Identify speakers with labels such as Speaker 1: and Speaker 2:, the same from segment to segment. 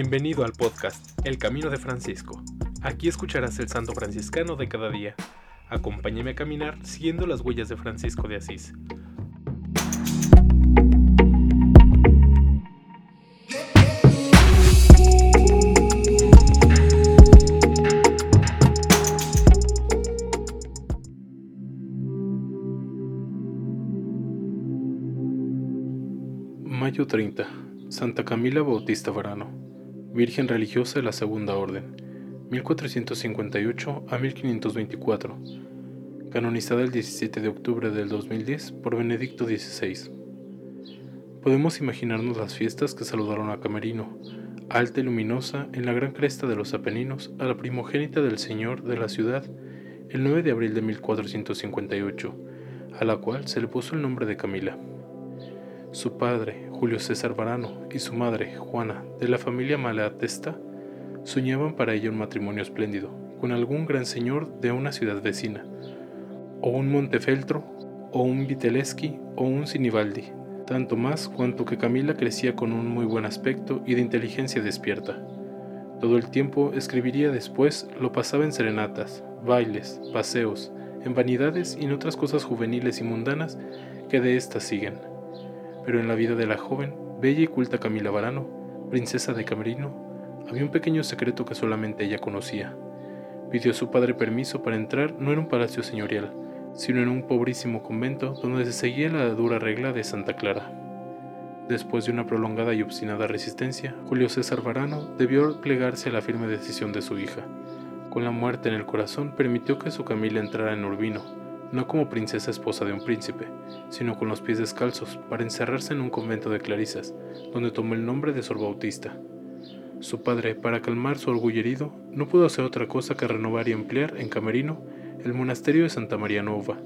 Speaker 1: Bienvenido al podcast El Camino de Francisco. Aquí escucharás el santo franciscano de cada día. Acompáñame a caminar siguiendo las huellas de Francisco de Asís. Mayo 30. Santa Camila Bautista Varano. Virgen religiosa de la Segunda Orden, 1458 a 1524, canonizada el 17 de octubre del 2010 por Benedicto XVI. Podemos imaginarnos las fiestas que saludaron a Camerino, alta y luminosa en la gran cresta de los Apeninos, a la primogénita del Señor de la ciudad, el 9 de abril de 1458, a la cual se le puso el nombre de Camila. Su padre, Julio César Varano, y su madre, Juana, de la familia Malatesta, soñaban para ella un matrimonio espléndido, con algún gran señor de una ciudad vecina, o un Montefeltro, o un Viteleschi, o un Sinibaldi, tanto más cuanto que Camila crecía con un muy buen aspecto y de inteligencia despierta. Todo el tiempo escribiría después lo pasaba en serenatas, bailes, paseos, en vanidades y en otras cosas juveniles y mundanas que de éstas siguen pero en la vida de la joven, bella y culta Camila Varano, princesa de Camerino, había un pequeño secreto que solamente ella conocía. Pidió a su padre permiso para entrar no en un palacio señorial, sino en un pobrísimo convento donde se seguía la dura regla de Santa Clara. Después de una prolongada y obstinada resistencia, Julio César Varano debió plegarse a la firme decisión de su hija. Con la muerte en el corazón permitió que su Camila entrara en Urbino, no como princesa esposa de un príncipe, sino con los pies descalzos, para encerrarse en un convento de clarisas, donde tomó el nombre de Sor Bautista. Su padre, para calmar su orgullo herido, no pudo hacer otra cosa que renovar y ampliar en Camerino el monasterio de Santa María Nova,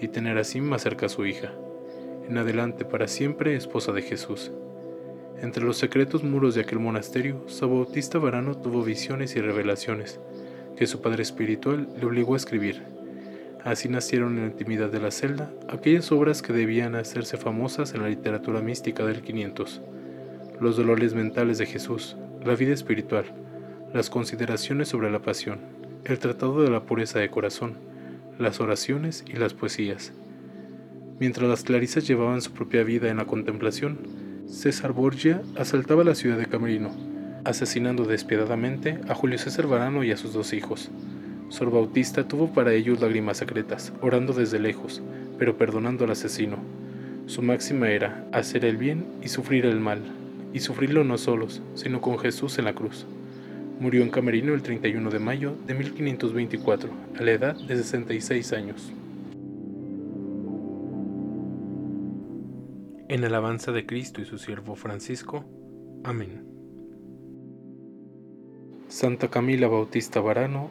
Speaker 1: y tener así más cerca a su hija, en adelante para siempre esposa de Jesús. Entre los secretos muros de aquel monasterio, Sor Bautista Varano tuvo visiones y revelaciones, que su padre espiritual le obligó a escribir Así nacieron en la intimidad de la celda aquellas obras que debían hacerse famosas en la literatura mística del 500. Los dolores mentales de Jesús, la vida espiritual, las consideraciones sobre la pasión, el tratado de la pureza de corazón, las oraciones y las poesías. Mientras las clarisas llevaban su propia vida en la contemplación, César Borgia asaltaba la ciudad de Camerino, asesinando despiadadamente a Julio César Varano y a sus dos hijos. Sor Bautista tuvo para ellos lágrimas secretas, orando desde lejos, pero perdonando al asesino. Su máxima era hacer el bien y sufrir el mal, y sufrirlo no solos, sino con Jesús en la cruz. Murió en Camerino el 31 de mayo de 1524, a la edad de 66 años. En alabanza de Cristo y su siervo Francisco. Amén. Santa Camila Bautista Varano,